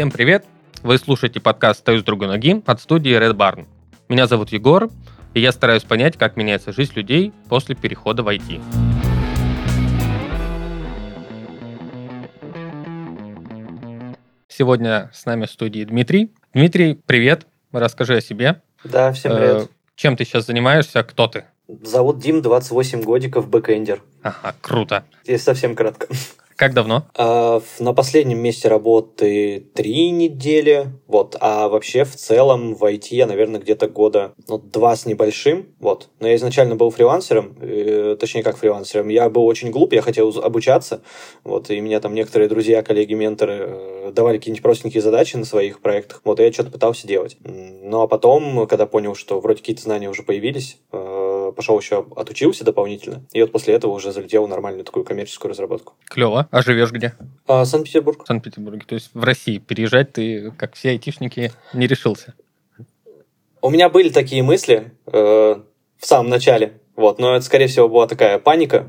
Всем привет! Вы слушаете подкаст «Стою с другой ноги» от студии Red Barn. Меня зовут Егор, и я стараюсь понять, как меняется жизнь людей после перехода в IT. Сегодня с нами в студии Дмитрий. Дмитрий, привет! Расскажи о себе. Да, всем привет. Э, чем ты сейчас занимаешься? Кто ты? Зовут Дим, 28 годиков, бэкэндер. Ага, круто. Если совсем кратко. Как давно? А, на последнем месте работы три недели, вот, а вообще в целом в IT я, наверное, где-то года ну, два с небольшим, вот. Но я изначально был фрилансером, э, точнее как фрилансером, я был очень глуп, я хотел обучаться, вот, и меня там некоторые друзья, коллеги, менторы э, давали какие-нибудь простенькие задачи на своих проектах, вот, и я что-то пытался делать. Ну, а потом, когда понял, что вроде какие-то знания уже появились, э, пошел еще отучился дополнительно, и вот после этого уже залетел в нормальную такую коммерческую разработку. Клево. А живешь где? А, Санкт-Петербург. Санкт-Петербурге. То есть в России переезжать ты, как все айтишники, не решился? У меня были такие мысли э, в самом начале, вот, но это, скорее всего, была такая паника,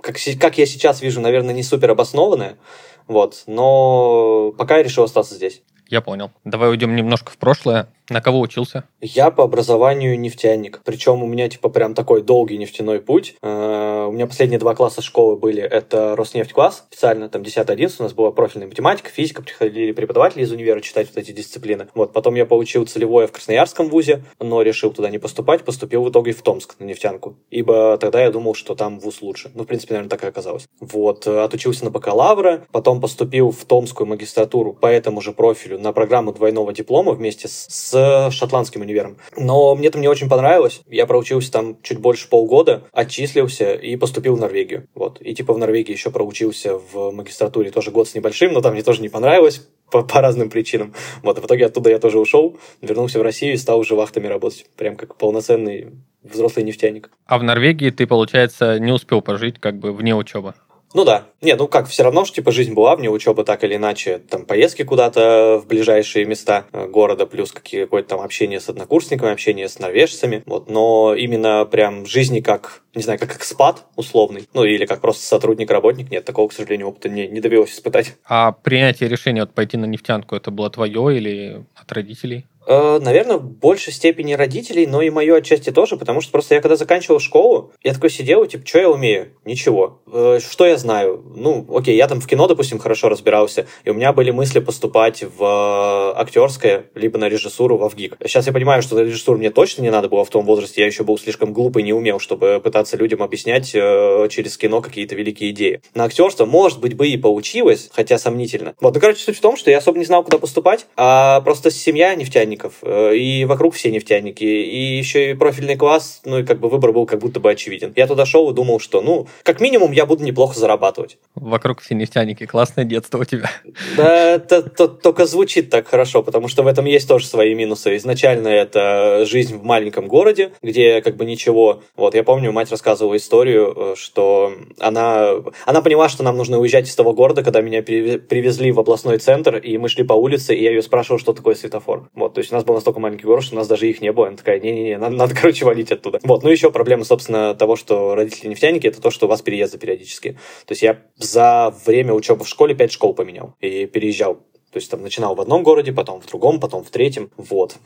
как, как я сейчас вижу, наверное, не супер обоснованная, вот, но пока я решил остаться здесь. Я понял. Давай уйдем немножко в прошлое. На кого учился? Я по образованию нефтяник. Причем у меня типа прям такой долгий нефтяной путь. Э, у меня последние два класса школы были. Это Роснефть класс, специально там 10-11 у нас была профильная математика, физика, приходили преподаватели из универа читать вот эти дисциплины. Вот, потом я получил целевое в Красноярском вузе, но решил туда не поступать, поступил в итоге в Томск на нефтянку. Ибо тогда я думал, что там вуз лучше. Ну, в принципе, наверное, так и оказалось. Вот, э, отучился на бакалавра, потом поступил в Томскую магистратуру по этому же профилю на программу двойного диплома вместе с шотландским универом. Но мне там не очень понравилось. Я проучился там чуть больше полгода, отчислился и поступил в Норвегию. Вот. И типа в Норвегии еще проучился в магистратуре тоже год с небольшим, но там мне тоже не понравилось по, по разным причинам. Вот, и в итоге оттуда я тоже ушел, вернулся в Россию и стал уже вахтами работать. Прям как полноценный взрослый нефтяник. А в Норвегии ты, получается, не успел пожить как бы вне учебы? Ну да. Не, ну как, все равно, что типа жизнь была вне учебы так или иначе. Там поездки куда-то в ближайшие места э, города, плюс какое-то там общение с однокурсниками, общение с норвежцами. Вот. Но именно прям жизни как, не знаю, как экспат условный, ну или как просто сотрудник-работник, нет, такого, к сожалению, опыта не, не довелось испытать. А принятие решения вот пойти на нефтянку, это было твое или от родителей? Э, наверное, в большей степени родителей, но и мое отчасти тоже, потому что просто я когда заканчивал школу, я такой сидел, типа, что я умею? Ничего. Э, что я знаю? Ну, окей, я там в кино, допустим, хорошо разбирался, и у меня были мысли поступать в э, актерское, либо на режиссуру во ВГИК. Сейчас я понимаю, что на режиссуру мне точно не надо было в том возрасте, я еще был слишком глупый, не умел, чтобы пытаться людям объяснять через кино какие-то великие идеи. На актерство, может быть, бы и получилось, хотя сомнительно. Вот, ну, короче, суть в том, что я особо не знал, куда поступать, а просто семья нефтяник нефтяников, э, и вокруг все нефтяники, и еще и профильный класс, ну и как бы выбор был как будто бы очевиден. Я туда шел и думал, что, ну, как минимум я буду неплохо зарабатывать. Вокруг все нефтяники, классное детство у тебя. Да, это, это только звучит так хорошо, потому что в этом есть тоже свои минусы. Изначально это жизнь в маленьком городе, где как бы ничего. Вот, я помню, мать рассказывала историю, э, что она, она поняла, что нам нужно уезжать из того города, когда меня привезли в областной центр, и мы шли по улице, и я ее спрашивал, что такое светофор. Вот, то есть у нас был настолько маленький город, что у нас даже их не было. Она такая, не-не-не, надо, надо, короче, валить оттуда. Вот, ну еще проблема, собственно, того, что родители нефтяники, это то, что у вас переезды периодически. То есть я за время учебы в школе пять школ поменял и переезжал то есть там начинал в одном городе, потом в другом, потом в третьем. Вот.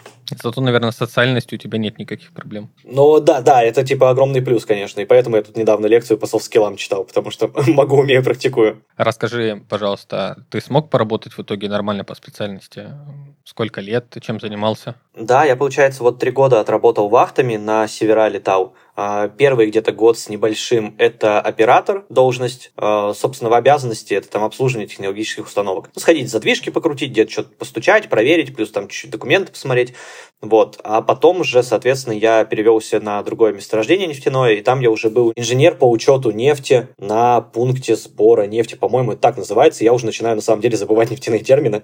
Зато, наверное, с социальностью у тебя нет никаких проблем. Ну да, да, это типа огромный плюс, конечно. И поэтому я тут недавно лекцию по софт-скиллам читал, потому что могу, умею, практикую. Расскажи, пожалуйста, ты смог поработать в итоге нормально по специальности? Сколько лет? Ты чем занимался? Да, я, получается, вот три года отработал вахтами на севера летал. А, первый где-то год с небольшим – это оператор, должность. А, собственно, в обязанности – это там обслуживание технологических установок. Ну, сходить задвижки покрутить, где-то что-то постучать, проверить, плюс там чуть-чуть документы посмотреть. Вот. А потом уже, соответственно, я перевелся на другое месторождение нефтяное, и там я уже был инженер по учету нефти на пункте сбора нефти, по-моему, так называется. Я уже начинаю, на самом деле, забывать нефтяные термины.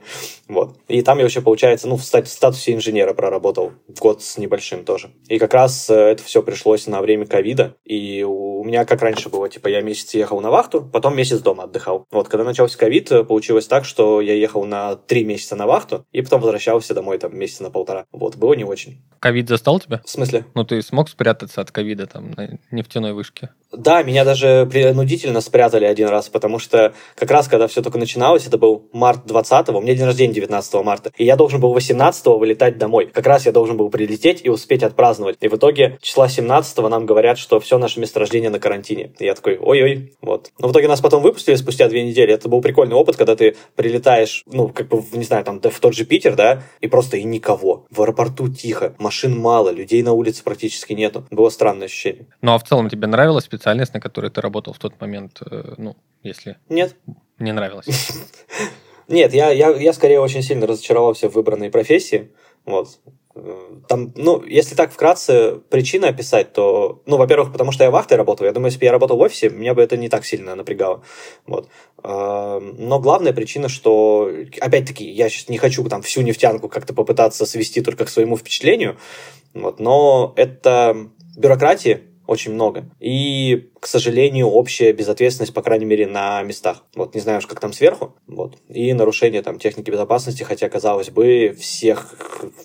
Вот. И там я вообще, получается, ну, в статусе инженера проработал год с небольшим тоже. И как раз э, это все пришлось на на время ковида, и у меня как раньше было, типа, я месяц ехал на вахту, потом месяц дома отдыхал. Вот, когда начался ковид, получилось так, что я ехал на три месяца на вахту, и потом возвращался домой там месяца на полтора. Вот, было не очень. Ковид застал тебя? В смысле? Ну, ты смог спрятаться от ковида там на нефтяной вышке? Да, меня даже принудительно спрятали один раз, потому что как раз когда все только начиналось, это был март 20-го, у меня день рождения 19 марта, и я должен был 18-го вылетать домой. Как раз я должен был прилететь и успеть отпраздновать. И в итоге числа 17-го нам говорят, что все наше месторождение на карантине. И я такой, ой-ой, вот. Но в итоге нас потом выпустили спустя две недели. Это был прикольный опыт, когда ты прилетаешь, ну, как бы, не знаю, там, в тот же Питер, да, и просто и никого. В аэропорту тихо, машин мало, людей на улице практически нету. Было странное ощущение. Ну, а в целом тебе нравилось специальность, на которой ты работал в тот момент, э, ну, если... Нет. Не нравилось? Нет, я, я, я скорее очень сильно разочаровался в выбранной профессии. Вот. Там, ну, если так вкратце причины описать, то, ну, во-первых, потому что я вахтой работал. Я думаю, если бы я работал в офисе, меня бы это не так сильно напрягало. Вот. Но главная причина, что, опять-таки, я сейчас не хочу там всю нефтянку как-то попытаться свести только к своему впечатлению, вот, но это бюрократия, очень много. И, к сожалению, общая безответственность, по крайней мере, на местах. Вот, не знаю уж, как там сверху. Вот. И нарушение там техники безопасности, хотя, казалось бы, всех,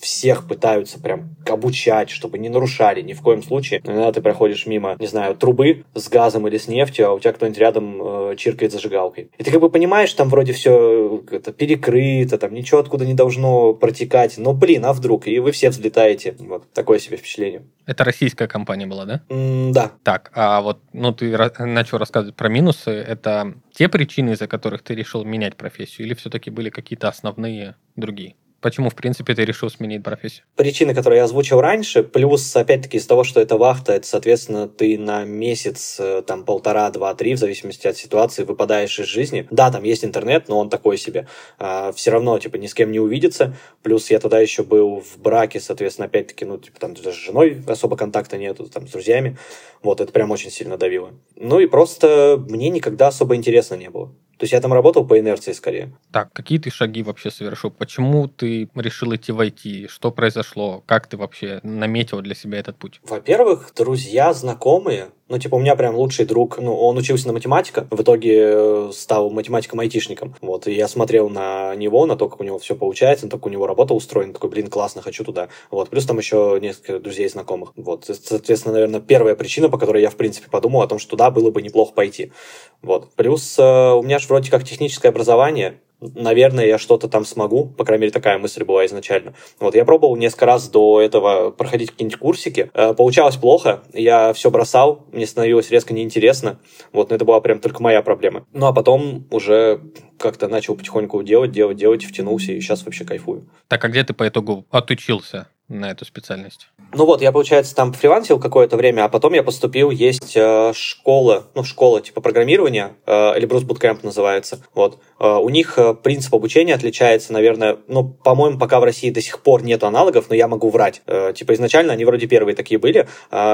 всех пытаются прям обучать, чтобы не нарушали ни в коем случае. Но иногда ты проходишь мимо, не знаю, трубы с газом или с нефтью, а у тебя кто-нибудь рядом э, чиркает зажигалкой. И ты как бы понимаешь, там вроде все это перекрыто, там ничего откуда не должно протекать. Но, блин, а вдруг? И вы все взлетаете. Вот такое себе впечатление. Это российская компания была, да? М да. Так, а вот, ну, ты начал рассказывать про минусы. Это те причины, из-за которых ты решил менять профессию, или все-таки были какие-то основные другие? Почему, в принципе, ты решил сменить профессию? Причины, которые я озвучил раньше, плюс, опять-таки, из того, что это вахта, это, соответственно, ты на месяц, э, там, полтора, два, три, в зависимости от ситуации, выпадаешь из жизни. Да, там есть интернет, но он такой себе. А, все равно, типа, ни с кем не увидеться. Плюс я тогда еще был в браке, соответственно, опять-таки, ну, типа, там даже с женой особо контакта нету, там, с друзьями. Вот, это прям очень сильно давило. Ну и просто мне никогда особо интересно не было. То есть я там работал по инерции скорее. Так, какие ты шаги вообще совершил? Почему ты решил идти в IT? Что произошло? Как ты вообще наметил для себя этот путь? Во-первых, друзья, знакомые ну, типа, у меня прям лучший друг, ну, он учился на математика, в итоге э, стал математиком-айтишником. Вот, и я смотрел на него, на то, как у него все получается, на то, как у него работа устроена, такой, блин, классно, хочу туда. Вот, плюс там еще несколько друзей знакомых. Вот, соответственно, наверное, первая причина, по которой я, в принципе, подумал о том, что туда было бы неплохо пойти. Вот, плюс э, у меня же вроде как техническое образование, наверное, я что-то там смогу. По крайней мере, такая мысль была изначально. Вот, я пробовал несколько раз до этого проходить какие-нибудь курсики. Э, получалось плохо, я все бросал, мне становилось резко неинтересно. Вот, но это была прям только моя проблема. Ну, а потом уже как-то начал потихоньку делать, делать, делать, втянулся, и сейчас вообще кайфую. Так, а где ты по итогу отучился? на эту специальность? Ну вот, я, получается, там фрилансил какое-то время, а потом я поступил, есть э, школа, ну, школа типа программирования, э, Эльбрус Bootcamp называется, вот. Э, у них э, принцип обучения отличается, наверное, ну, по-моему, пока в России до сих пор нет аналогов, но я могу врать. Э, типа, изначально они вроде первые такие были.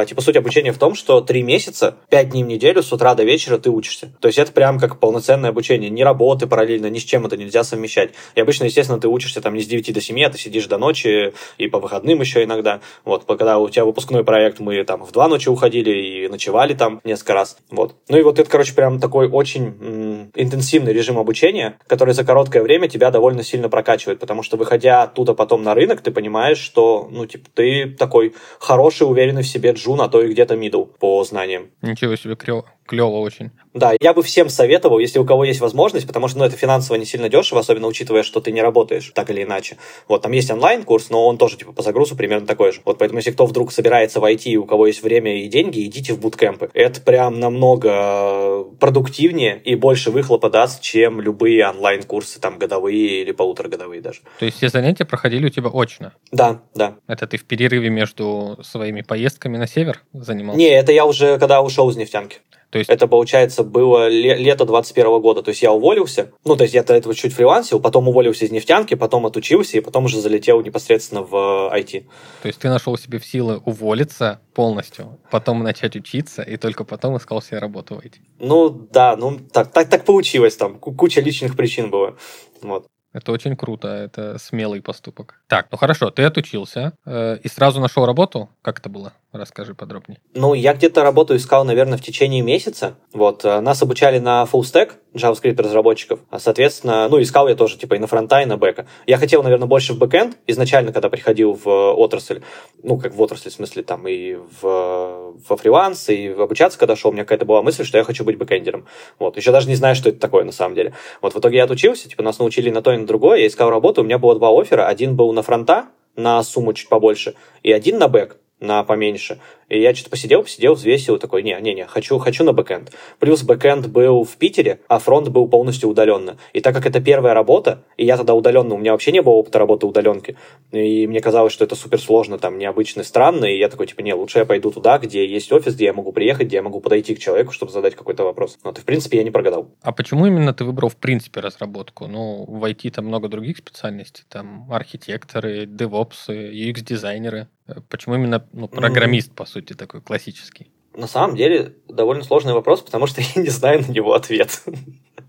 Типа, суть обучения в том, что три месяца, пять дней в неделю, с утра до вечера ты учишься. То есть это прям как полноценное обучение. Ни работы параллельно, ни с чем это нельзя совмещать. И обычно, естественно, ты учишься там не с 9 до 7, а ты сидишь до ночи и по выходным еще иногда. Вот, когда у тебя выпускной проект, мы там в два ночи уходили и ночевали там несколько раз. Вот. Ну и вот это, короче, прям такой очень м- интенсивный режим обучения, который за короткое время тебя довольно сильно прокачивает, потому что, выходя оттуда потом на рынок, ты понимаешь, что, ну, типа, ты такой хороший, уверенный в себе джун, а то и где-то мидл по знаниям. Ничего себе, клево клево очень. Да, я бы всем советовал, если у кого есть возможность, потому что ну, это финансово не сильно дешево, особенно учитывая, что ты не работаешь так или иначе. Вот, там есть онлайн-курс, но он тоже типа по загрузу примерно такой же. Вот, поэтому если кто вдруг собирается войти, у кого есть время и деньги, идите в буткемпы. Это прям намного продуктивнее и больше выхлопа даст, чем любые онлайн-курсы, там, годовые или полуторагодовые даже. То есть все занятия проходили у тебя очно? Да, да. Это ты в перерыве между своими поездками на север занимался? Не, это я уже когда ушел из нефтянки. То есть... Это, получается, было лето 21 года. То есть я уволился. Ну, то есть я до этого чуть фрилансил, потом уволился из нефтянки, потом отучился, и потом уже залетел непосредственно в IT. То есть ты нашел себе в силы уволиться полностью, потом начать учиться, и только потом искал себе работу в IT. Ну, да, ну, так, так, так получилось там. Куча личных причин было. Вот. Это очень круто, это смелый поступок. Так, ну хорошо, ты отучился э, и сразу нашел работу? Как это было? Расскажи подробнее. Ну, я где-то работу искал, наверное, в течение месяца. Вот, э, нас обучали на full stack JavaScript разработчиков. А, соответственно, ну, искал я тоже, типа, и на фронта, и на бэка. Я хотел, наверное, больше в бэкэнд изначально, когда приходил в отрасль. Ну, как в отрасль, в смысле, там, и в, во фриланс, и в обучаться, когда шел, у меня какая-то была мысль, что я хочу быть бэкэндером. Вот, еще даже не знаю, что это такое на самом деле. Вот, в итоге я отучился, типа, нас научили на то и на другое, я искал работу, у меня было два оффера, один был на фронта, на сумму чуть побольше, и один на бэк на поменьше. И я что-то посидел, посидел, взвесил, такой, не-не-не, хочу, хочу на бэкэнд. Плюс бэкэнд был в Питере, а фронт был полностью удаленно. И так как это первая работа, и я тогда удаленно, у меня вообще не было опыта работы удаленки, и мне казалось, что это супер сложно, там, необычно, странно, и я такой, типа, не, лучше я пойду туда, где есть офис, где я могу приехать, где я могу подойти к человеку, чтобы задать какой-то вопрос. Вот, и, в принципе, я не прогадал. А почему именно ты выбрал, в принципе, разработку? Ну, в IT там много других специальностей, там, архитекторы, девопсы, UX-дизайнеры. Почему именно ну, программист, mm-hmm. по сути, такой классический? На самом деле, довольно сложный вопрос, потому что я не знаю на него ответ.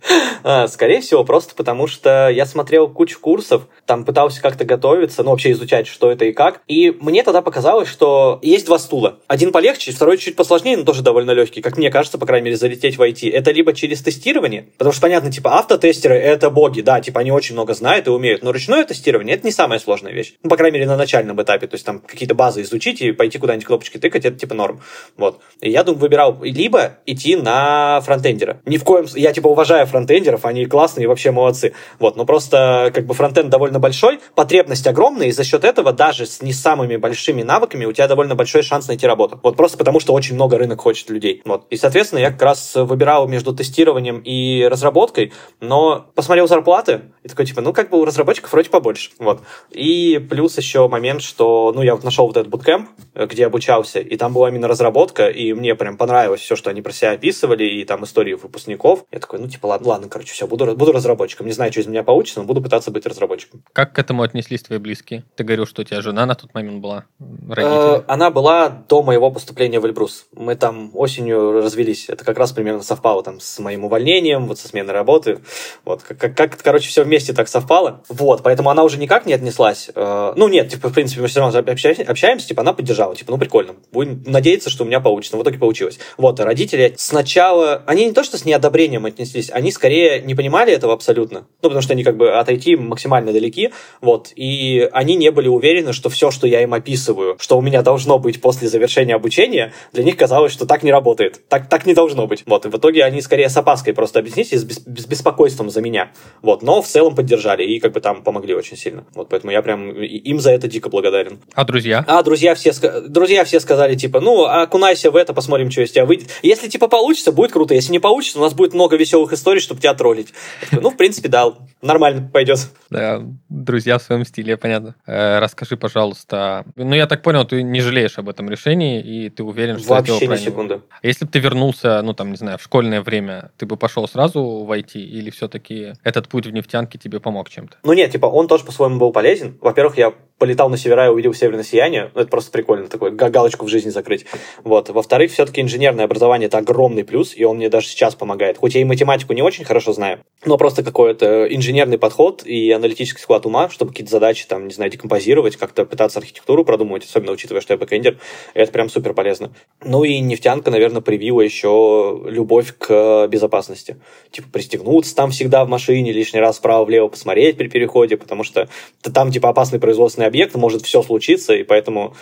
А, скорее всего, просто потому что я смотрел кучу курсов, там пытался как-то готовиться, ну, вообще изучать, что это и как. И мне тогда показалось, что есть два стула. Один полегче, второй чуть посложнее, но тоже довольно легкий, как мне кажется, по крайней мере, залететь в IT. Это либо через тестирование, потому что, понятно, типа, автотестеры — это боги, да, типа, они очень много знают и умеют, но ручное тестирование — это не самая сложная вещь. Ну, по крайней мере, на начальном этапе, то есть там какие-то базы изучить и пойти куда-нибудь кнопочки тыкать, это типа норм. Вот. И я думаю, выбирал либо идти на фронтендера. Ни в коем... Я, типа, уважаю фронтендеров, они классные и вообще молодцы. Вот, но просто как бы фронтенд довольно большой, потребность огромная, и за счет этого даже с не самыми большими навыками у тебя довольно большой шанс найти работу. Вот просто потому, что очень много рынок хочет людей. Вот. И, соответственно, я как раз выбирал между тестированием и разработкой, но посмотрел зарплаты, и такой, типа, ну, как бы у разработчиков вроде побольше. Вот. И плюс еще момент, что, ну, я вот нашел вот этот буткемп, где обучался, и там была именно разработка, и мне прям понравилось все, что они про себя описывали, и там истории выпускников. Я такой, ну, типа, ладно, ладно, короче, все, буду, буду разработчиком. Не знаю, что из меня получится, но буду пытаться быть разработчиком. Как к этому отнеслись твои близкие? Ты говорил, что у тебя жена на тот момент была, родители? Э, она была до моего поступления в Эльбрус. Мы там осенью развелись. Это как раз примерно совпало там с моим увольнением, вот со сменой работы. Вот, как, как короче, все вместе так совпало. Вот, поэтому она уже никак не отнеслась. Э, ну, нет, типа, в принципе, мы все равно общаемся, общаемся типа, она поддержала. Типа, ну, прикольно. Будем надеяться, что у меня получится. Но в итоге получилось. Вот, а родители сначала... Они не то, что с неодобрением отнеслись, они скорее не понимали этого абсолютно. Ну, потому что они как бы от IT максимально далеки. Вот, и они не были уверены, что все, что я им описываю, что у меня должно быть после завершения обучения, для них казалось, что так не работает. Так, так не должно быть. Вот, и в итоге они скорее с опаской просто объяснились, с, с беспокойством за меня. Вот, но в целом поддержали и как бы там помогли очень сильно. Вот, поэтому я прям им за это дико благодарен. А друзья? А друзья все, друзья все сказали, типа, ну, окунайся в это, посмотрим, что из тебя выйдет. Если, типа, получится, будет круто. Если не получится, у нас будет много веселых историй, чтобы тебя троллить. Такой, ну, в принципе, да, нормально пойдет. Да, друзья в своем стиле, понятно. Э, расскажи, пожалуйста. Ну, я так понял, ты не жалеешь об этом решении, и ты уверен, что Вообще это не секунды. А если бы ты вернулся, ну, там, не знаю, в школьное время, ты бы пошел сразу в IT, или все-таки этот путь в нефтянке тебе помог чем-то? Ну, нет, типа, он тоже по-своему был полезен. Во-первых, я полетал на севера и увидел северное сияние. Ну, это просто прикольно, такой галочку в жизни закрыть. Вот. Во-вторых, все-таки инженерное образование – это огромный плюс, и он мне даже сейчас помогает. Хоть я и математику не очень хорошо знаю, но просто какой-то инженерный подход и аналитический склад ума, чтобы какие-то задачи, там, не знаю, декомпозировать, как-то пытаться архитектуру продумывать, особенно учитывая, что я бэкэндер, это прям супер полезно. Ну и нефтянка, наверное, привила еще любовь к безопасности. Типа пристегнуться там всегда в машине, лишний раз вправо-влево посмотреть при переходе, потому что там, типа, опасный производственный объект, может все случиться, и поэтому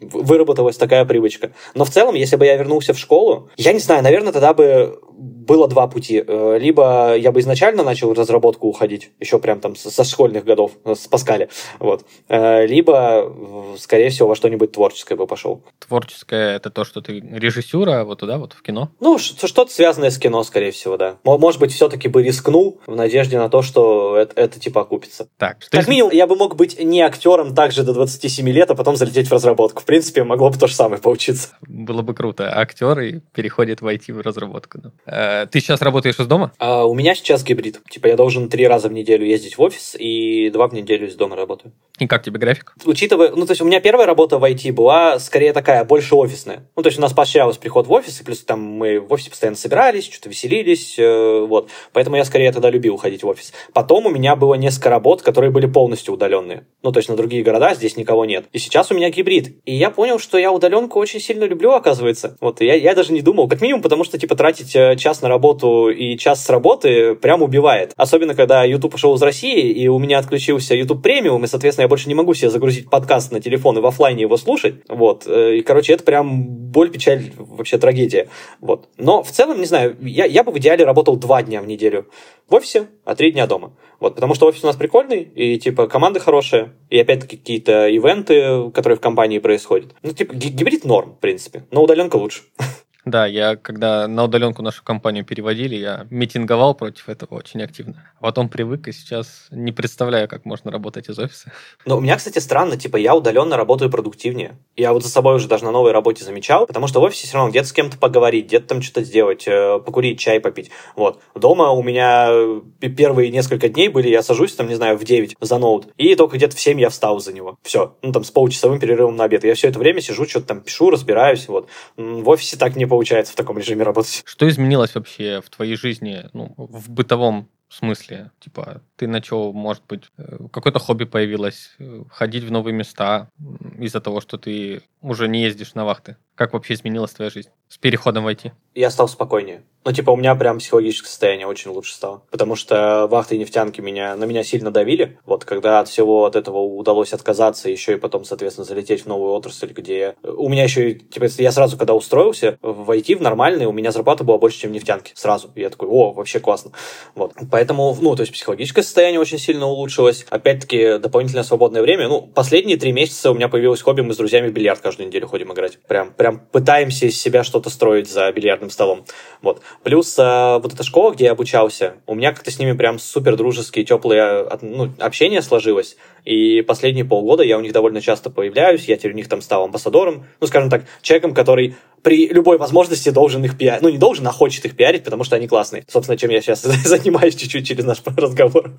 выработалась такая привычка. Но в целом, если бы я вернулся в школу, я не знаю, наверное, тогда бы было два пути. Э, либо я бы изначально начал в разработку уходить, еще прям там со школьных годов, э, с Паскаля, вот. Э, либо, скорее всего, во что-нибудь творческое бы пошел. Творческое — это то, что ты режиссера вот туда, вот в кино? Ну, что-то связанное с кино, скорее всего, да. Может быть, все-таки бы рискнул в надежде на то, что это, это типа окупится. Так, что как минимум, я бы мог быть не актером также до 27 лет, а потом залететь в разработку. В принципе, могло бы то же самое получиться. Было бы круто. Актер и переходит в IT в разработку. Да. Ты сейчас работаешь из дома? А, у меня сейчас гибрид. Типа я должен три раза в неделю ездить в офис и два в неделю из дома работаю. И как тебе график? Учитывая, ну, то есть у меня первая работа в IT была скорее такая, больше офисная. Ну, то есть у нас поощрялось приход в офис, и плюс там мы в офисе постоянно собирались, что-то веселились, э, вот. Поэтому я скорее тогда любил ходить в офис. Потом у меня было несколько работ, которые были полностью удаленные. Ну, то есть на другие города здесь никого нет. И сейчас у меня гибрид. И я понял, что я удаленку очень сильно люблю, оказывается. Вот, я, я даже не думал. Как минимум, потому что, типа, тратить э, час на работу и час с работы прям убивает. Особенно, когда YouTube ушел из России, и у меня отключился YouTube премиум, и, соответственно, я больше не могу себе загрузить подкаст на телефон и в офлайне его слушать. Вот. Э, и, короче, это прям боль, печаль, вообще трагедия. Вот. Но в целом, не знаю, я, я бы в идеале работал два дня в неделю в офисе, а три дня дома. Вот, потому что офис у нас прикольный, и, типа, команда хорошая, и, опять-таки, какие-то ивенты, которые в компании происходят. Ну, типа, гибрид норм, в принципе, но удаленка лучше. Да, я когда на удаленку нашу компанию переводили, я митинговал против этого очень активно. А потом привык, и сейчас не представляю, как можно работать из офиса. Но у меня, кстати, странно, типа, я удаленно работаю продуктивнее. Я вот за собой уже даже на новой работе замечал, потому что в офисе все равно где-то с кем-то поговорить, где-то там что-то сделать, э, покурить, чай попить. Вот. Дома у меня первые несколько дней были, я сажусь там, не знаю, в 9 за ноут, и только где-то в 7 я встал за него. Все. Ну, там, с получасовым перерывом на обед. Я все это время сижу, что-то там пишу, разбираюсь. Вот. В офисе так не получается в таком режиме работать. Что изменилось вообще в твоей жизни, ну, в бытовом смысле? Типа, ты начал, может быть, э, какое-то хобби появилось, э, ходить в новые места из-за того, что ты уже не ездишь на вахты? Как вообще изменилась твоя жизнь с переходом в IT? Я стал спокойнее. Ну, типа, у меня прям психологическое состояние очень лучше стало. Потому что вахты и нефтянки меня, на меня сильно давили. Вот, когда от всего от этого удалось отказаться, еще и потом, соответственно, залететь в новую отрасль, где... У меня еще, типа, я сразу, когда устроился в IT, в нормальный, у меня зарплата была больше, чем в нефтянке. Сразу. И я такой, о, вообще классно. Вот. Поэтому, ну, то есть психологическое состояние очень сильно улучшилось. Опять-таки, дополнительное свободное время. Ну, последние три месяца у меня появилось хобби, мы с друзьями в бильярд каждую неделю ходим играть. Прям, прям пытаемся из себя что-то строить за бильярдным столом. Вот. Плюс э, вот эта школа, где я обучался, у меня как-то с ними прям супер дружеские, теплые ну, общение сложилось. И последние полгода я у них довольно часто появляюсь, я теперь у них там стал амбассадором, ну, скажем так, человеком, который при любой возможности должен их пиарить. Ну, не должен, а хочет их пиарить, потому что они классные. Собственно, чем я сейчас занимаюсь чуть-чуть через наш разговор.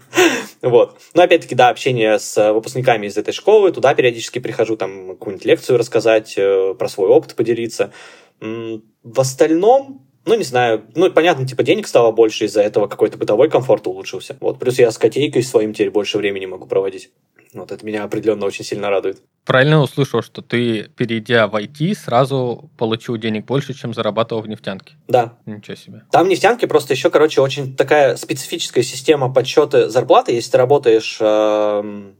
вот. Но, опять-таки, да, общение с выпускниками из этой школы, туда периодически прихожу, там, какую-нибудь лекцию рассказать, э, про свой опыт поделиться. В остальном, ну, не знаю, ну, понятно, типа, денег стало больше из-за этого, какой-то бытовой комфорт улучшился. Вот, плюс я с котейкой своим теперь больше времени могу проводить. Вот это меня определенно очень сильно радует. Правильно услышал, что ты, перейдя в IT, сразу получил денег больше, чем зарабатывал в нефтянке. Да. Ничего себе. Там в нефтянке просто еще, короче, очень такая специфическая система подсчета зарплаты, если ты работаешь э,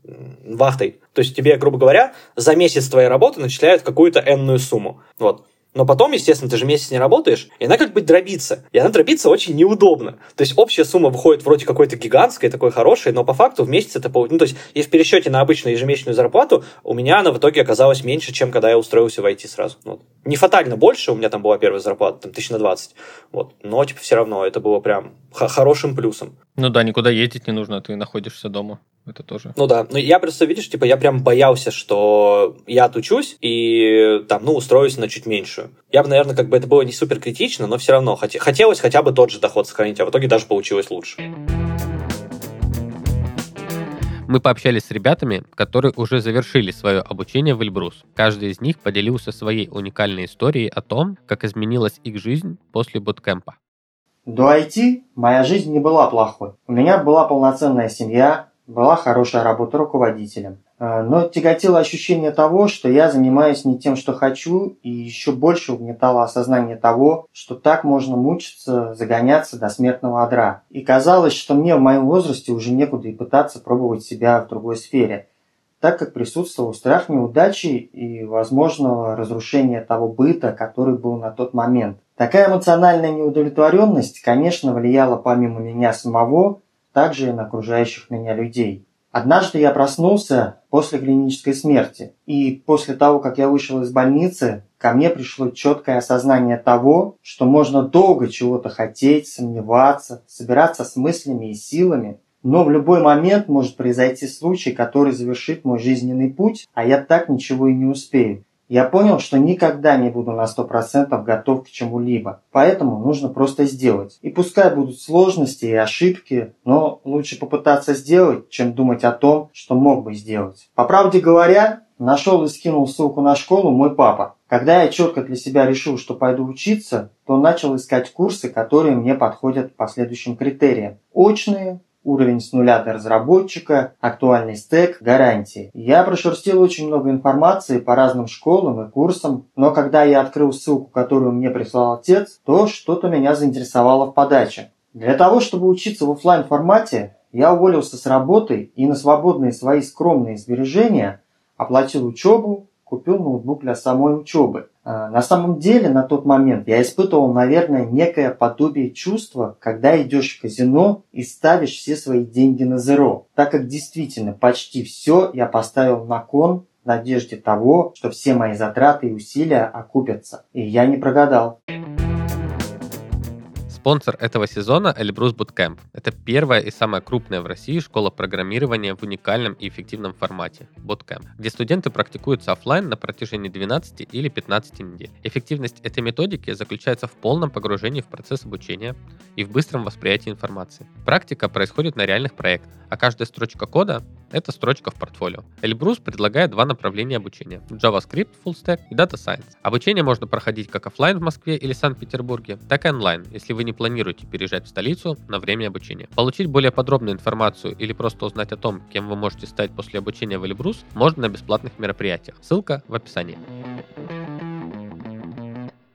вахтой. То есть тебе, грубо говоря, за месяц твоей работы начисляют какую-то энную сумму. Вот. Но потом, естественно, ты же месяц не работаешь, и она как бы дробится. И она дробится очень неудобно. То есть общая сумма выходит вроде какой-то гигантской, такой хорошей, но по факту в месяц это... Ну, то есть и в пересчете на обычную ежемесячную зарплату у меня она в итоге оказалась меньше, чем когда я устроился в IT сразу. Вот. Не фатально больше, у меня там была первая зарплата, там, тысяч на 20. Вот. Но, типа, все равно это было прям хорошим плюсом. Ну да, никуда ездить не нужно, ты находишься дома. Это тоже. Ну да. Ну я просто, видишь, типа, я прям боялся, что я отучусь и там, ну, устроюсь на чуть меньшую. Я бы, наверное, как бы это было не супер критично, но все равно хот... хотелось хотя бы тот же доход сохранить, а в итоге даже получилось лучше. Мы пообщались с ребятами, которые уже завершили свое обучение в Эльбрус. Каждый из них поделился своей уникальной историей о том, как изменилась их жизнь после буткемпа. До IT моя жизнь не была плохой. У меня была полноценная семья, была хорошая работа руководителем. Э, но тяготило ощущение того, что я занимаюсь не тем, что хочу, и еще больше угнетало осознание того, что так можно мучиться, загоняться до смертного одра. И казалось, что мне в моем возрасте уже некуда и пытаться пробовать себя в другой сфере, так как присутствовал страх неудачи и возможного разрушения того быта, который был на тот момент. Такая эмоциональная неудовлетворенность, конечно, влияла помимо меня самого, также и на окружающих меня людей. Однажды я проснулся после клинической смерти, и после того, как я вышел из больницы, ко мне пришло четкое осознание того, что можно долго чего-то хотеть, сомневаться, собираться с мыслями и силами, но в любой момент может произойти случай, который завершит мой жизненный путь, а я так ничего и не успею. Я понял, что никогда не буду на 100% готов к чему-либо, поэтому нужно просто сделать. И пускай будут сложности и ошибки, но лучше попытаться сделать, чем думать о том, что мог бы сделать. По правде говоря, нашел и скинул ссылку на школу мой папа. Когда я четко для себя решил, что пойду учиться, то начал искать курсы, которые мне подходят по следующим критериям. Очные, уровень с нуля до разработчика, актуальный стек, гарантии. Я прошерстил очень много информации по разным школам и курсам, но когда я открыл ссылку, которую мне прислал отец, то что-то меня заинтересовало в подаче. Для того, чтобы учиться в офлайн формате, я уволился с работы и на свободные свои скромные сбережения оплатил учебу, купил ноутбук для самой учебы. А, на самом деле, на тот момент я испытывал, наверное, некое подобие чувства, когда идешь в казино и ставишь все свои деньги на зеро, так как действительно почти все я поставил на кон в надежде того, что все мои затраты и усилия окупятся. И я не прогадал. Спонсор этого сезона Эльбрус Bootcamp. Это первая и самая крупная в России школа программирования в уникальном и эффективном формате – Bootcamp, где студенты практикуются офлайн на протяжении 12 или 15 недель. Эффективность этой методики заключается в полном погружении в процесс обучения и в быстром восприятии информации. Практика происходит на реальных проектах, а каждая строчка кода – это строчка в портфолио. Эльбрус предлагает два направления обучения – JavaScript, Full Stack и Data Science. Обучение можно проходить как офлайн в Москве или Санкт-Петербурге, так и онлайн, если вы не планируете переезжать в столицу на время обучения. Получить более подробную информацию или просто узнать о том, кем вы можете стать после обучения в Эльбрус, можно на бесплатных мероприятиях. Ссылка в описании.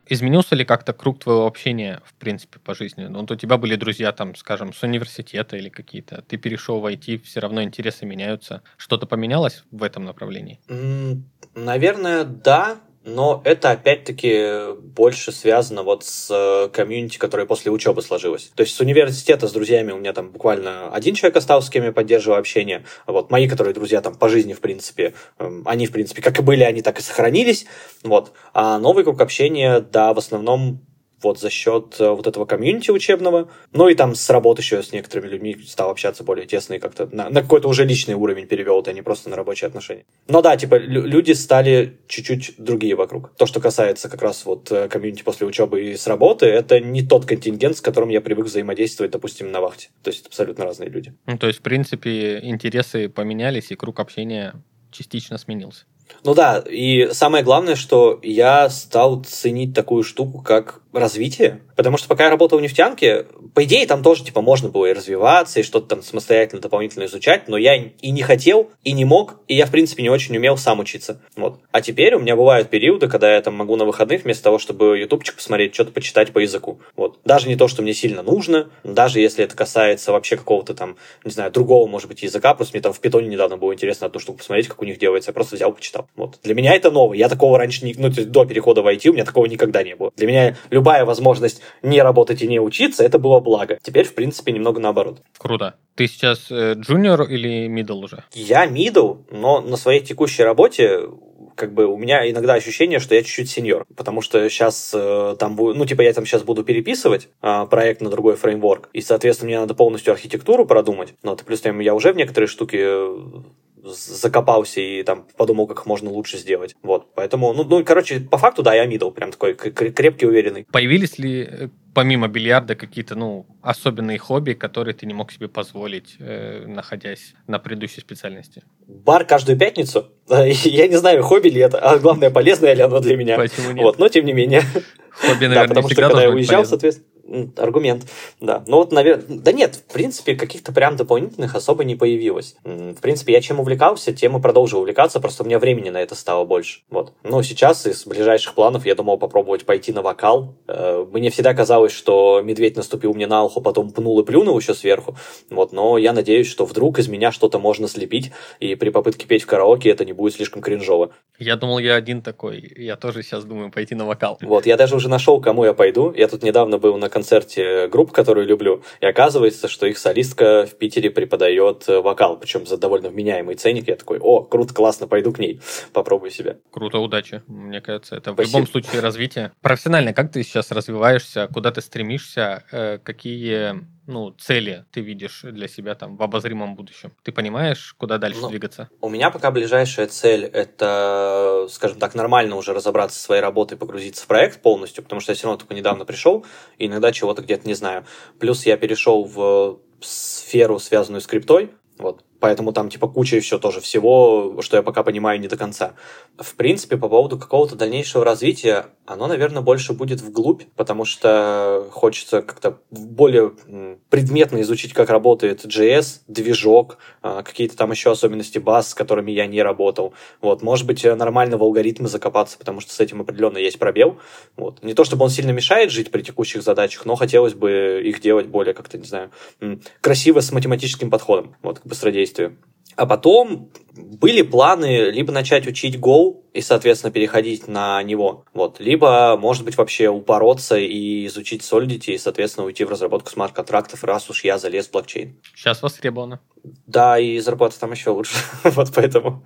Изменился ли как-то круг твоего общения, в принципе, по жизни? Ну, вот у тебя были друзья, там, скажем, с университета или какие-то. Ты перешел в IT, все равно интересы меняются. Что-то поменялось в этом направлении? Наверное, да но это опять-таки больше связано вот с э, комьюнити, которое после учебы сложилось. То есть с университета с друзьями у меня там буквально один человек остался, с кем я поддерживаю общение. Вот мои, которые друзья там по жизни, в принципе, эм, они, в принципе, как и были, они так и сохранились. Вот. А новый круг общения, да, в основном вот за счет э, вот этого комьюнити учебного. Ну и там с работы еще с некоторыми людьми стал общаться более тесно и как-то на, на какой-то уже личный уровень перевел это, а не просто на рабочие отношения. Но да, типа люди стали чуть-чуть другие вокруг. То, что касается как раз вот э, комьюнити после учебы и с работы, это не тот контингент, с которым я привык взаимодействовать, допустим, на вахте. То есть абсолютно разные люди. Ну, то есть, в принципе, интересы поменялись, и круг общения частично сменился. Ну да, и самое главное, что я стал ценить такую штуку, как развитие. Потому что пока я работал в нефтянке, по идее, там тоже, типа, можно было и развиваться, и что-то там самостоятельно дополнительно изучать, но я и не хотел, и не мог, и я, в принципе, не очень умел сам учиться. Вот. А теперь у меня бывают периоды, когда я там могу на выходных вместо того, чтобы ютубчик посмотреть, что-то почитать по языку. Вот. Даже не то, что мне сильно нужно, даже если это касается вообще какого-то там, не знаю, другого, может быть, языка, просто мне там в питоне недавно было интересно одну штуку посмотреть, как у них делается, я просто взял, почитал. Вот. Для меня это ново. Я такого раньше, не, ну, до перехода в IT у меня такого никогда не было. Для меня любая возможность не работать и не учиться, это было благо. Теперь, в принципе, немного наоборот. Круто. Ты сейчас джуниор э, или мидл уже? Я мидл, но на своей текущей работе как бы у меня иногда ощущение, что я чуть-чуть сеньор, потому что сейчас э, там будет, ну, типа, я там сейчас буду переписывать э, проект на другой фреймворк, и, соответственно, мне надо полностью архитектуру продумать, но плюс там я уже в некоторые штуки закопался и там подумал, как можно лучше сделать. Вот, поэтому, ну, ну короче, по факту, да, я мидл, прям такой крепкий, уверенный. Появились ли э, помимо бильярда какие-то, ну, особенные хобби, которые ты не мог себе позволить, э, находясь на предыдущей специальности? Бар каждую пятницу. Я не знаю, хобби ли это, а главное, полезное ли оно для меня. Почему нет? Вот, но тем не менее. Хобби, наверное, да, потому что когда я уезжал, соответственно, аргумент, да. Ну вот, наверное, да нет, в принципе, каких-то прям дополнительных особо не появилось. В принципе, я чем увлекался, тем и продолжил увлекаться, просто у меня времени на это стало больше. Вот. Но сейчас из ближайших планов я думал попробовать пойти на вокал. Э, мне всегда казалось, что медведь наступил мне на ухо, потом пнул и плюнул еще сверху. Вот, но я надеюсь, что вдруг из меня что-то можно слепить, и при попытке петь в караоке это не будет слишком кринжово. Я думал, я один такой. Я тоже сейчас думаю пойти на вокал. Вот, я даже уже нашел, кому я пойду. Я тут недавно был на концерте групп, которую люблю, и оказывается, что их солистка в Питере преподает э, вокал, причем за довольно вменяемый ценник. Я такой, о, круто, классно, пойду к ней, попробую себя. Круто, удачи. Мне кажется, это Спасибо. в любом случае развитие. Профессионально, как ты сейчас развиваешься, куда ты стремишься, э, какие ну, цели ты видишь для себя там в обозримом будущем? Ты понимаешь, куда дальше ну, двигаться? У меня пока ближайшая цель – это, скажем так, нормально уже разобраться со своей работой, погрузиться в проект полностью, потому что я все равно только недавно пришел, и иногда чего-то где-то не знаю. Плюс я перешел в сферу, связанную с криптой, вот, поэтому там типа куча еще тоже всего, что я пока понимаю не до конца. В принципе, по поводу какого-то дальнейшего развития, оно, наверное, больше будет вглубь, потому что хочется как-то более предметно изучить, как работает JS, движок, а, какие-то там еще особенности баз, с которыми я не работал. Вот, может быть, нормально в алгоритмы закопаться, потому что с этим определенно есть пробел. Вот. Не то, чтобы он сильно мешает жить при текущих задачах, но хотелось бы их делать более как-то, не знаю, красиво с математическим подходом, вот, к быстродействию действию. А потом были планы либо начать учить Go и, соответственно, переходить на него, вот, либо, может быть, вообще упороться и изучить Solidity и, соответственно, уйти в разработку смарт-контрактов, раз уж я залез в блокчейн. Сейчас востребовано. Да, и зарплата там еще лучше. вот поэтому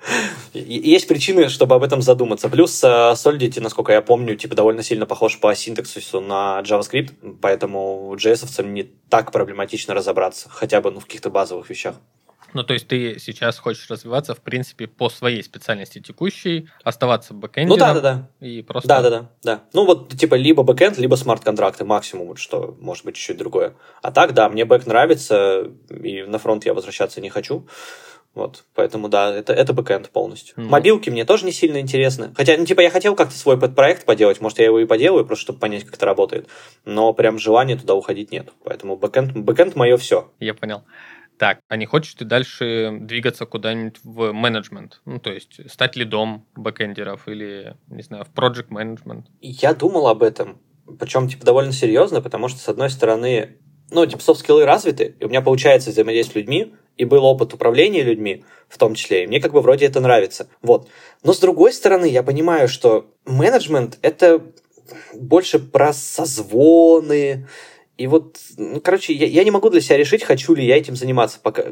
есть причины, чтобы об этом задуматься. Плюс uh, Solidity, насколько я помню, типа довольно сильно похож по синтаксису на JavaScript, поэтому JS-овцам не так проблематично разобраться, хотя бы ну, в каких-то базовых вещах. Ну, то есть ты сейчас хочешь развиваться, в принципе, по своей специальности текущей, оставаться бэкэндером. Ну да, да, да. И просто... Да, да, да, да. Ну вот типа либо бэкэнд, либо смарт-контракты максимум, что может быть чуть-чуть другое. А так, да, мне бэк нравится, и на фронт я возвращаться не хочу. Вот, поэтому да, это, это бэкэнд полностью. Mm-hmm. Мобилки мне тоже не сильно интересны. Хотя, ну, типа, я хотел как-то свой pet проект поделать, может, я его и поделаю, просто чтобы понять, как это работает. Но прям желания туда уходить нет. Поэтому бэкэнд, бэкэнд мое все. Я понял. Так, а не хочешь ты дальше двигаться куда-нибудь в менеджмент? Ну, то есть стать лидом бэкэндеров или, не знаю, в project management? Я думал об этом, причем, типа, довольно серьезно, потому что, с одной стороны, ну, типа, софт-скиллы развиты, и у меня получается взаимодействовать с людьми, и был опыт управления людьми, в том числе, и мне как бы вроде это нравится. Вот. Но, с другой стороны, я понимаю, что менеджмент — это больше про созвоны, и вот, ну, короче, я, я не могу для себя решить, хочу ли я этим заниматься. Пока.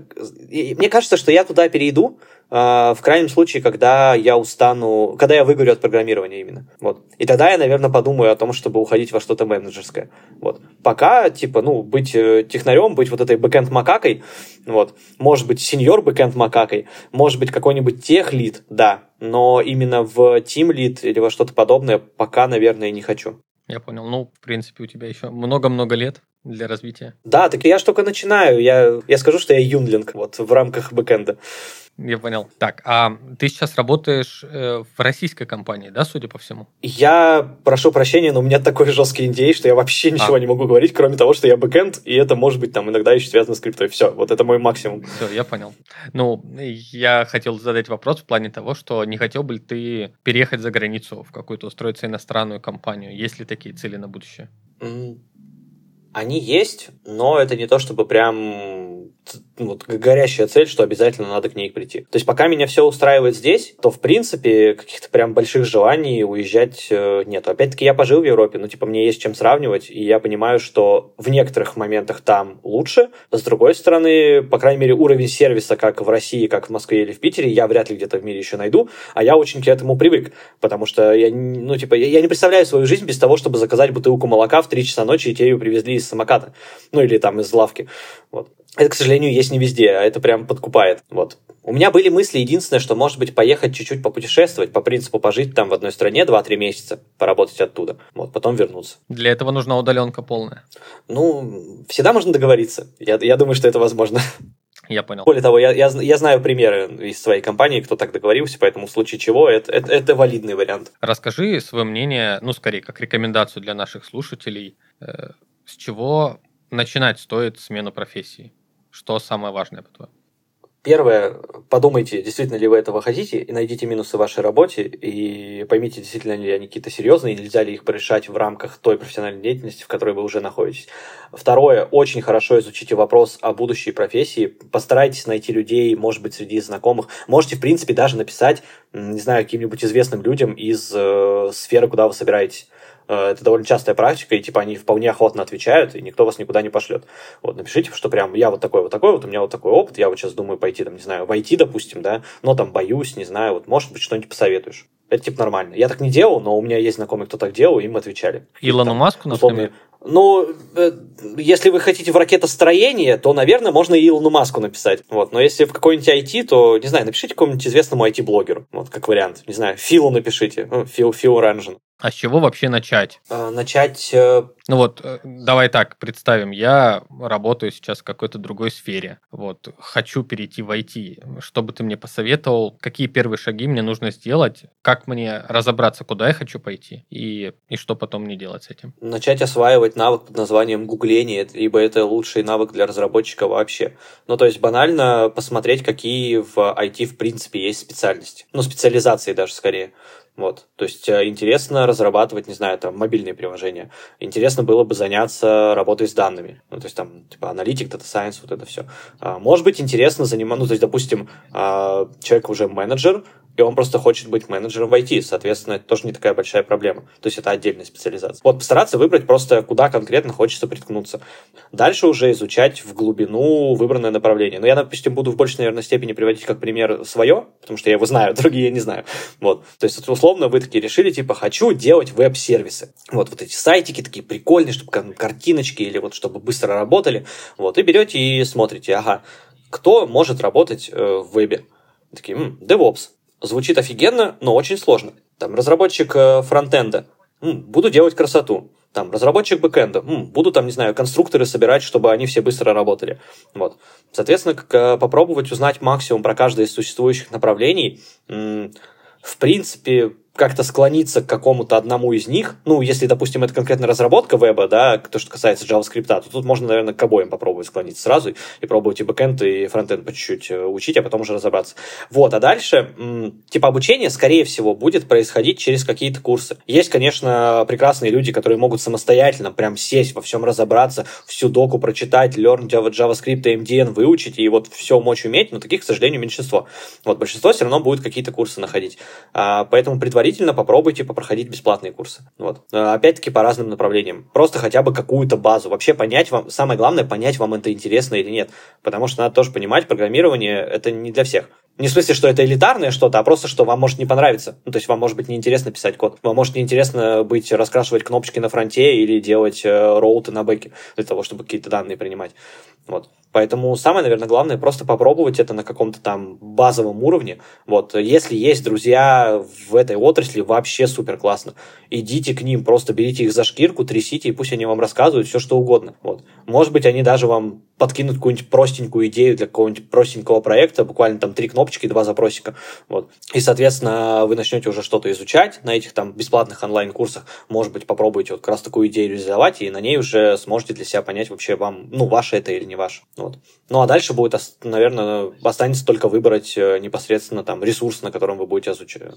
И мне кажется, что я туда перейду, э, в крайнем случае, когда я устану, когда я выгорю от программирования именно. Вот. И тогда я, наверное, подумаю о том, чтобы уходить во что-то менеджерское. Вот. Пока, типа, ну, быть э, технарем, быть вот этой бэкенд макакой, вот, может быть, сеньор бэкенд макакой, может быть, какой-нибудь tech lead, да, но именно в team lead или во что-то подобное пока, наверное, не хочу. Я понял. Ну, в принципе, у тебя еще много-много лет для развития. Да, так я же только начинаю. Я, я скажу, что я youngling вот в рамках бэкэнда. Я понял. Так, а ты сейчас работаешь э, в российской компании, да, судя по всему? Я прошу прощения, но у меня такой жесткий индей, что я вообще ничего а. не могу говорить, кроме того, что я бэкэнд, и это может быть там иногда еще связано с криптой. Все, вот это мой максимум. Все, я понял. Ну, я хотел задать вопрос в плане того, что не хотел бы ты переехать за границу в какую-то устроиться иностранную компанию? Есть ли такие цели на будущее? Они есть, но это не то, чтобы прям вот, горящая цель, что обязательно надо к ней прийти. То есть пока меня все устраивает здесь, то в принципе каких-то прям больших желаний уезжать э, нет. Опять-таки я пожил в Европе, ну типа мне есть чем сравнивать, и я понимаю, что в некоторых моментах там лучше. С другой стороны, по крайней мере, уровень сервиса как в России, как в Москве или в Питере, я вряд ли где-то в мире еще найду, а я очень к этому привык, потому что я, ну типа, я, я не представляю свою жизнь без того, чтобы заказать бутылку молока в 3 часа ночи и тебе ее привезли из самоката, ну или там из лавки. Вот. Это, к сожалению, есть не везде, а это прям подкупает. Вот. У меня были мысли, единственное, что, может быть, поехать чуть-чуть попутешествовать, по принципу пожить там в одной стране 2-3 месяца, поработать оттуда, вот, потом вернуться. Для этого нужна удаленка полная. Ну, всегда можно договориться. Я, я думаю, что это возможно. Я понял. Более того, я, я, я знаю примеры из своей компании, кто так договорился, поэтому в случае чего это, это, это валидный вариант. Расскажи свое мнение, ну, скорее, как рекомендацию для наших слушателей, э, с чего начинать стоит смену профессии? Что самое важное, по-твоему? Первое, подумайте, действительно ли вы этого хотите, и найдите минусы в вашей работе, и поймите, действительно ли они какие-то серьезные, и нельзя ли их порешать в рамках той профессиональной деятельности, в которой вы уже находитесь. Второе, очень хорошо изучите вопрос о будущей профессии, постарайтесь найти людей, может быть, среди знакомых. Можете, в принципе, даже написать, не знаю, каким-нибудь известным людям из э, сферы, куда вы собираетесь. Э, это довольно частая практика, и типа они вполне охотно отвечают, и никто вас никуда не пошлет. Вот, напишите, что прям я вот такой, вот такой, вот у меня вот такой опыт, я вот сейчас думаю пойти, там, не знаю, войти, допустим, да, но там боюсь, не знаю, вот, может быть, что-нибудь посоветуешь. Это типа нормально. Я так не делал, но у меня есть знакомые, кто так делал, им отвечали. Илону Маску, например? Ну, э, если вы хотите в ракетостроение, то, наверное, можно и Илону Маску написать. Вот. Но если в какой-нибудь IT, то, не знаю, напишите какому-нибудь известному IT-блогеру. Вот, как вариант. Не знаю, Филу напишите. Ну, Фил, Фил Ранжин. А с чего вообще начать? А, начать... Э, ну вот, э, давай так представим, я работаю сейчас в какой-то другой сфере. Вот, хочу перейти в IT. Что бы ты мне посоветовал? Какие первые шаги мне нужно сделать? Как мне разобраться, куда я хочу пойти? И, и что потом мне делать с этим? Начать осваивать навык под названием гугление, ибо это лучший навык для разработчика вообще. Ну, то есть банально посмотреть, какие в IT в принципе есть специальности. Ну, специализации даже скорее. Вот. То есть э, интересно разрабатывать, не знаю, там, мобильные приложения. Интересно было бы заняться работой с данными. Ну, то есть там, типа, аналитик, дата science, вот это все. А, может быть, интересно заниматься, ну, то есть, допустим, а, человек уже менеджер, и он просто хочет быть менеджером в IT. Соответственно, это тоже не такая большая проблема. То есть это отдельная специализация. Вот постараться выбрать просто, куда конкретно хочется приткнуться. Дальше уже изучать в глубину выбранное направление. Но я, допустим, буду в большей, наверное, степени приводить как пример свое, потому что я его знаю, другие я не знаю. Вот. То есть, условно, вы такие решили, типа, хочу делать веб-сервисы. Вот, вот эти сайтики такие прикольные, чтобы картиночки или вот чтобы быстро работали. Вот, и берете и смотрите, ага, кто может работать э, в вебе? Такие, м-м, DevOps, Звучит офигенно, но очень сложно. Там разработчик э, фронтенда. Буду делать красоту. Там разработчик бэкенда. М, буду там, не знаю, конструкторы собирать, чтобы они все быстро работали. Вот. Соответственно, как, э, попробовать узнать максимум про каждое из существующих направлений. В принципе, как-то склониться к какому-то одному из них, ну, если, допустим, это конкретно разработка веба, да, то, что касается JavaScript, то тут можно, наверное, к обоим попробовать склониться сразу и пробовать и бэкэнд, и фронтенд по чуть-чуть э, учить, а потом уже разобраться. Вот, а дальше, типа, обучение, скорее всего, будет происходить через какие-то курсы. Есть, конечно, прекрасные люди, которые могут самостоятельно прям сесть во всем разобраться, всю доку прочитать, learn JavaScript и MDN выучить, и вот все мочь уметь, но таких, к сожалению, меньшинство. Вот, большинство все равно будет какие-то курсы находить. А, поэтому предварительно предварительно попробуйте попроходить бесплатные курсы. Вот. Э, опять-таки по разным направлениям. Просто хотя бы какую-то базу. Вообще понять вам, самое главное, понять, вам это интересно или нет. Потому что надо тоже понимать, программирование это не для всех. Не в смысле, что это элитарное что-то, а просто, что вам может не понравиться. Ну, то есть вам может быть неинтересно писать код. Вам может неинтересно быть раскрашивать кнопочки на фронте или делать э, роуты на бэке для того, чтобы какие-то данные принимать. Вот. Поэтому самое, наверное, главное просто попробовать это на каком-то там базовом уровне. Вот, если есть друзья в этой отрасли, вообще супер классно. Идите к ним, просто берите их за шкирку, трясите, и пусть они вам рассказывают все, что угодно. Вот. Может быть, они даже вам подкинуть какую-нибудь простенькую идею для какого-нибудь простенького проекта, буквально там три кнопочки, два запросика. Вот. И, соответственно, вы начнете уже что-то изучать на этих там бесплатных онлайн-курсах. Может быть, попробуйте вот как раз такую идею реализовать, и на ней уже сможете для себя понять вообще вам, ну, ваше это или не ваше. Вот. Ну, а дальше будет, наверное, останется только выбрать э, непосредственно там ресурс, на котором вы будете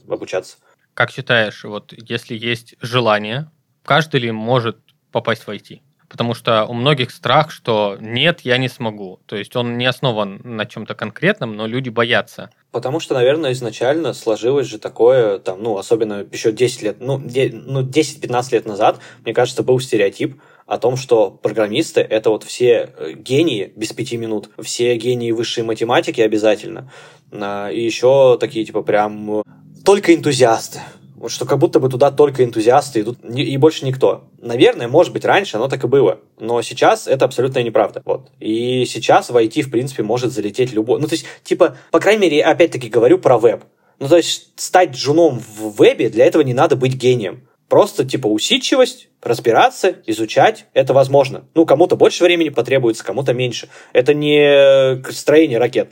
обучаться. Как считаешь, вот если есть желание, каждый ли может попасть в IT? Потому что у многих страх, что нет, я не смогу. То есть он не основан на чем-то конкретном, но люди боятся. Потому что, наверное, изначально сложилось же такое, там, ну, особенно еще 10 лет, ну, де, ну 10-15 лет назад, мне кажется, был стереотип о том, что программисты — это вот все э, гении без пяти минут, все гении высшей математики обязательно, а, и еще такие, типа, прям только энтузиасты. Вот что как будто бы туда только энтузиасты идут, и больше никто. Наверное, может быть, раньше оно так и было. Но сейчас это абсолютно неправда. Вот. И сейчас в IT, в принципе, может залететь любой. Ну, то есть, типа, по крайней мере, опять-таки говорю про веб. Ну, то есть, стать джуном в вебе, для этого не надо быть гением. Просто, типа, усидчивость, разбираться, изучать, это возможно. Ну, кому-то больше времени потребуется, кому-то меньше. Это не строение ракет.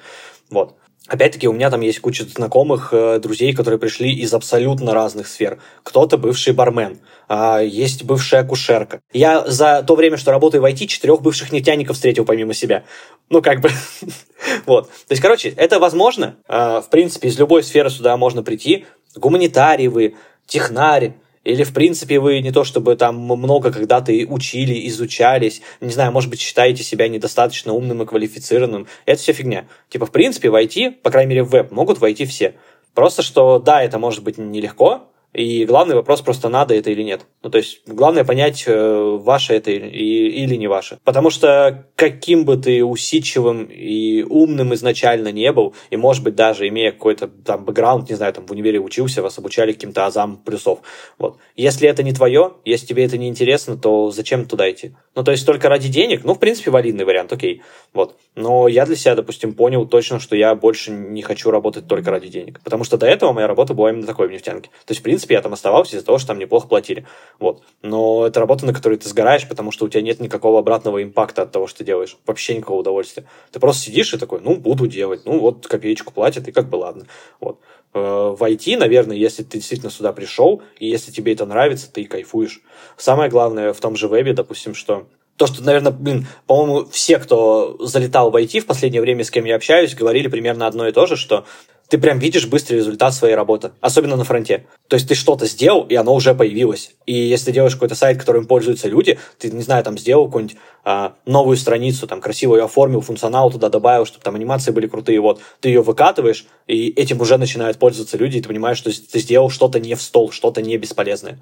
Вот. Опять-таки, у меня там есть куча знакомых, э, друзей, которые пришли из абсолютно разных сфер. Кто-то бывший бармен, а есть бывшая акушерка. Я за то время, что работаю в IT, четырех бывших нефтяников встретил помимо себя. Ну, как бы... вот. То есть, короче, это возможно. А, в принципе, из любой сферы сюда можно прийти. Гуманитарий вы, технарь, или, в принципе, вы не то чтобы там много когда-то учили, изучались, не знаю, может быть, считаете себя недостаточно умным и квалифицированным. Это все фигня. Типа, в принципе, войти, по крайней мере, в веб могут войти все. Просто что, да, это может быть нелегко, И главный вопрос просто надо это или нет. Ну, то есть, главное понять, э, ваше это или, или не ваше. Потому что каким бы ты усидчивым и умным изначально не был, и, может быть, даже имея какой-то там бэкграунд, не знаю, там в универе учился, вас обучали каким-то азам плюсов. Вот. Если это не твое, если тебе это не интересно, то зачем туда идти? Ну, то есть, только ради денег, ну, в принципе, валидный вариант, окей. Вот. Но я для себя, допустим, понял точно, что я больше не хочу работать только ради денег. Потому что до этого моя работа была именно такой в нефтянке. То есть, в принципе, я там оставался из-за того, что там неплохо платили. Вот. Но это работа, на которой ты сгораешь, потому что у тебя нет никакого обратного импакта от того, что ты делаешь. Вообще никакого удовольствия. Ты просто сидишь и такой, ну, буду делать. Ну, вот копеечку платят, и как бы ладно. Вот. Э, в IT, наверное, если ты действительно сюда пришел, и если тебе это нравится, ты кайфуешь. Самое главное в том же вебе, допустим, что то, что, наверное, блин, по-моему, все, кто залетал в IT в последнее время, с кем я общаюсь, говорили примерно одно и то же, что ты прям видишь быстрый результат своей работы, особенно на фронте. То есть ты что-то сделал, и оно уже появилось. И если ты делаешь какой-то сайт, которым пользуются люди, ты, не знаю, там сделал какую-нибудь а, новую страницу, там красиво ее оформил, функционал туда добавил, чтобы там анимации были крутые, вот, ты ее выкатываешь, и этим уже начинают пользоваться люди, и ты понимаешь, что ты сделал что-то не в стол, что-то не бесполезное.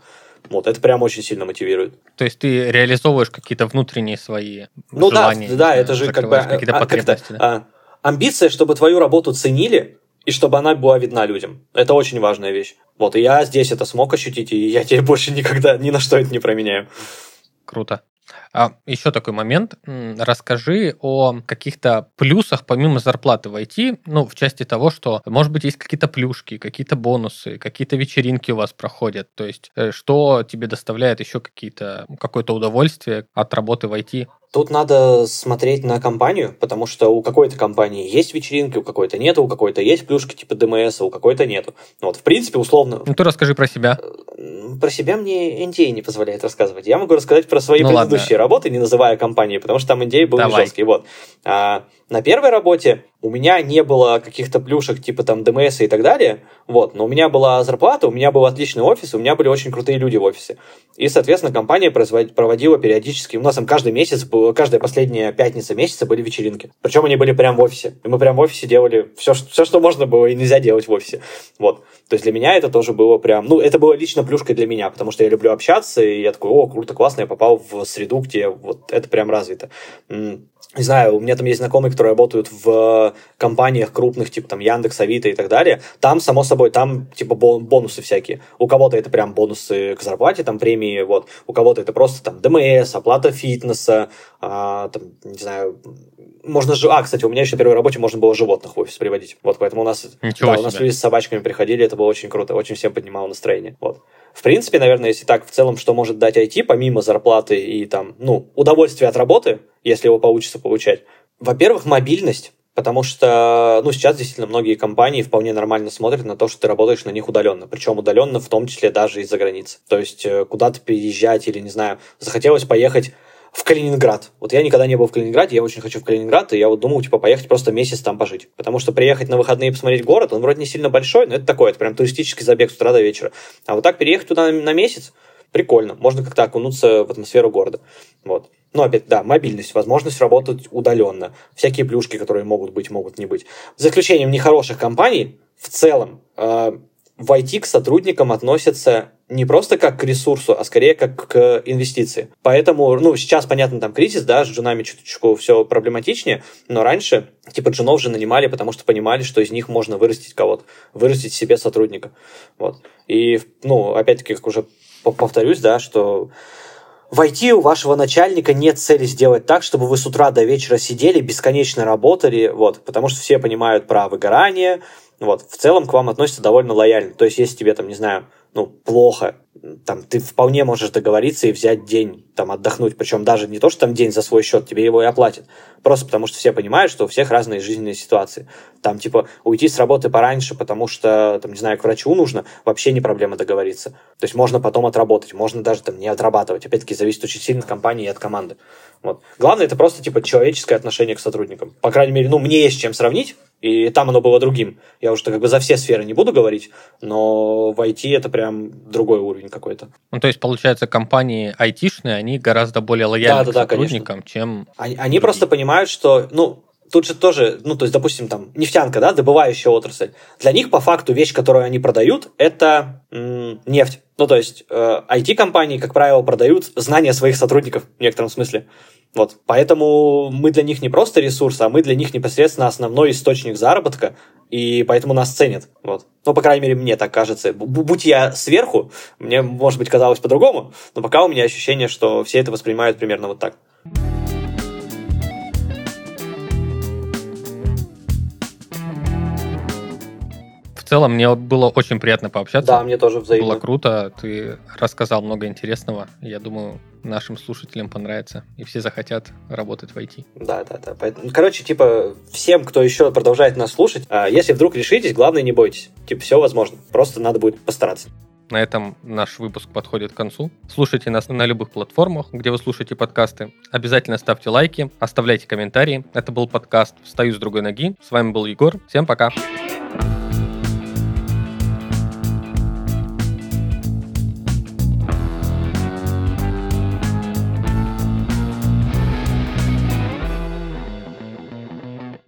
Вот, это прям очень сильно мотивирует. То есть ты реализовываешь какие-то внутренние свои ну, желания? Ну да, да, это же как бы... Какие-то а, потребности, как да? а, амбиция, чтобы твою работу ценили, и чтобы она была видна людям. Это очень важная вещь. Вот, и я здесь это смог ощутить, и я теперь больше никогда ни на что это не променяю. Круто. А еще такой момент. Расскажи о каких-то плюсах помимо зарплаты в IT, ну, в части того, что, может быть, есть какие-то плюшки, какие-то бонусы, какие-то вечеринки у вас проходят. То есть, э, что тебе доставляет еще какие-то, какое-то удовольствие от работы в IT? Тут надо смотреть на компанию, потому что у какой-то компании есть вечеринки, у какой-то нет, у какой-то есть плюшки типа ДМС, а у какой-то нету. Ну вот, в принципе, условно... Ну, ты расскажи про себя. Про себя мне NDA не позволяет рассказывать. Я могу рассказать про свои ну, предыдущие ладно. работы, не называя компании, потому что там NDA был Давай. жесткий. Вот. А, на первой работе у меня не было каких-то плюшек типа там ДМС и так далее, вот, но у меня была зарплата, у меня был отличный офис, у меня были очень крутые люди в офисе. И, соответственно, компания проводила периодически, у нас там каждый месяц, каждая последняя пятница месяца были вечеринки. Причем они были прямо в офисе. И мы прямо в офисе делали все, все, что можно было и нельзя делать в офисе. Вот. То есть для меня это тоже было прям, ну, это было лично плюшкой для меня, потому что я люблю общаться, и я такой, о, круто, классно, я попал в среду, где вот это прям развито не знаю, у меня там есть знакомые, которые работают в компаниях крупных, типа там Яндекс, Авито и так далее. Там, само собой, там типа бонусы всякие. У кого-то это прям бонусы к зарплате, там премии, вот. У кого-то это просто там ДМС, оплата фитнеса, а, там, не знаю, можно же... А, кстати, у меня еще на первой работе можно было животных в офис приводить. Вот, поэтому у нас... Ничего да, себе. у нас люди с собачками приходили, это было очень круто, очень всем поднимало настроение. Вот. В принципе, наверное, если так в целом, что может дать IT, помимо зарплаты и там, ну, удовольствия от работы, если его получится получать. Во-первых, мобильность. Потому что, ну, сейчас действительно многие компании вполне нормально смотрят на то, что ты работаешь на них удаленно. Причем удаленно в том числе даже из-за границы. То есть э, куда-то переезжать или, не знаю, захотелось поехать в Калининград. Вот я никогда не был в Калининграде, я очень хочу в Калининград, и я вот думал, типа, поехать просто месяц там пожить. Потому что приехать на выходные и посмотреть город, он вроде не сильно большой, но это такой, это прям туристический забег с утра до вечера. А вот так переехать туда на месяц, прикольно. Можно как-то окунуться в атмосферу города. Вот. Ну, опять, да, мобильность, возможность работать удаленно, всякие плюшки, которые могут быть, могут не быть. За исключением нехороших компаний, в целом, э, в IT к сотрудникам относятся не просто как к ресурсу, а скорее как к инвестиции. Поэтому, ну, сейчас, понятно, там кризис, да, с джунами чуточку все проблематичнее, но раньше, типа, джунов же нанимали, потому что понимали, что из них можно вырастить кого-то, вырастить себе сотрудника. Вот. И, ну, опять-таки, как уже повторюсь, да, что в IT у вашего начальника нет цели сделать так, чтобы вы с утра до вечера сидели, бесконечно работали, вот, потому что все понимают про выгорание, вот, в целом к вам относятся довольно лояльно. То есть, если тебе там, не знаю, ну, плохо, там, ты вполне можешь договориться и взять день, там, отдохнуть. Причем даже не то, что там день за свой счет, тебе его и оплатят. Просто потому что все понимают, что у всех разные жизненные ситуации. Там, типа, уйти с работы пораньше, потому что, там, не знаю, к врачу нужно, вообще не проблема договориться. То есть можно потом отработать, можно даже там не отрабатывать. Опять-таки, зависит очень сильно от компании и от команды. Вот. Главное, это просто, типа, человеческое отношение к сотрудникам. По крайней мере, ну, мне есть чем сравнить, и там оно было другим. Я уже как бы за все сферы не буду говорить, но в IT это прям другой уровень какой-то. Ну, то есть, получается, компании айтишные, они гораздо более лояльны да, да, к сотрудникам, да, чем... Они, они просто понимают, что, ну, тут же тоже, ну, то есть, допустим, там, нефтянка, да, добывающая отрасль. Для них, по факту, вещь, которую они продают, это м- нефть. Ну, то есть, э, IT-компании, как правило, продают знания своих сотрудников в некотором смысле. Вот. Поэтому мы для них не просто ресурс, а мы для них непосредственно основной источник заработка, и поэтому нас ценят. Вот. Ну, по крайней мере, мне так кажется. Будь я сверху, мне, может быть, казалось по-другому, но пока у меня ощущение, что все это воспринимают примерно вот так. Целом, мне было очень приятно пообщаться. Да, мне тоже взаимно. Было круто, ты рассказал много интересного. Я думаю, нашим слушателям понравится, и все захотят работать в IT. Да, да, да. Поэтому, короче, типа, всем, кто еще продолжает нас слушать, а, если вдруг решитесь, главное, не бойтесь. Типа, все возможно. Просто надо будет постараться. На этом наш выпуск подходит к концу. Слушайте нас на любых платформах, где вы слушаете подкасты. Обязательно ставьте лайки, оставляйте комментарии. Это был подкаст «Встаю с другой ноги». С вами был Егор. Всем пока. Пока.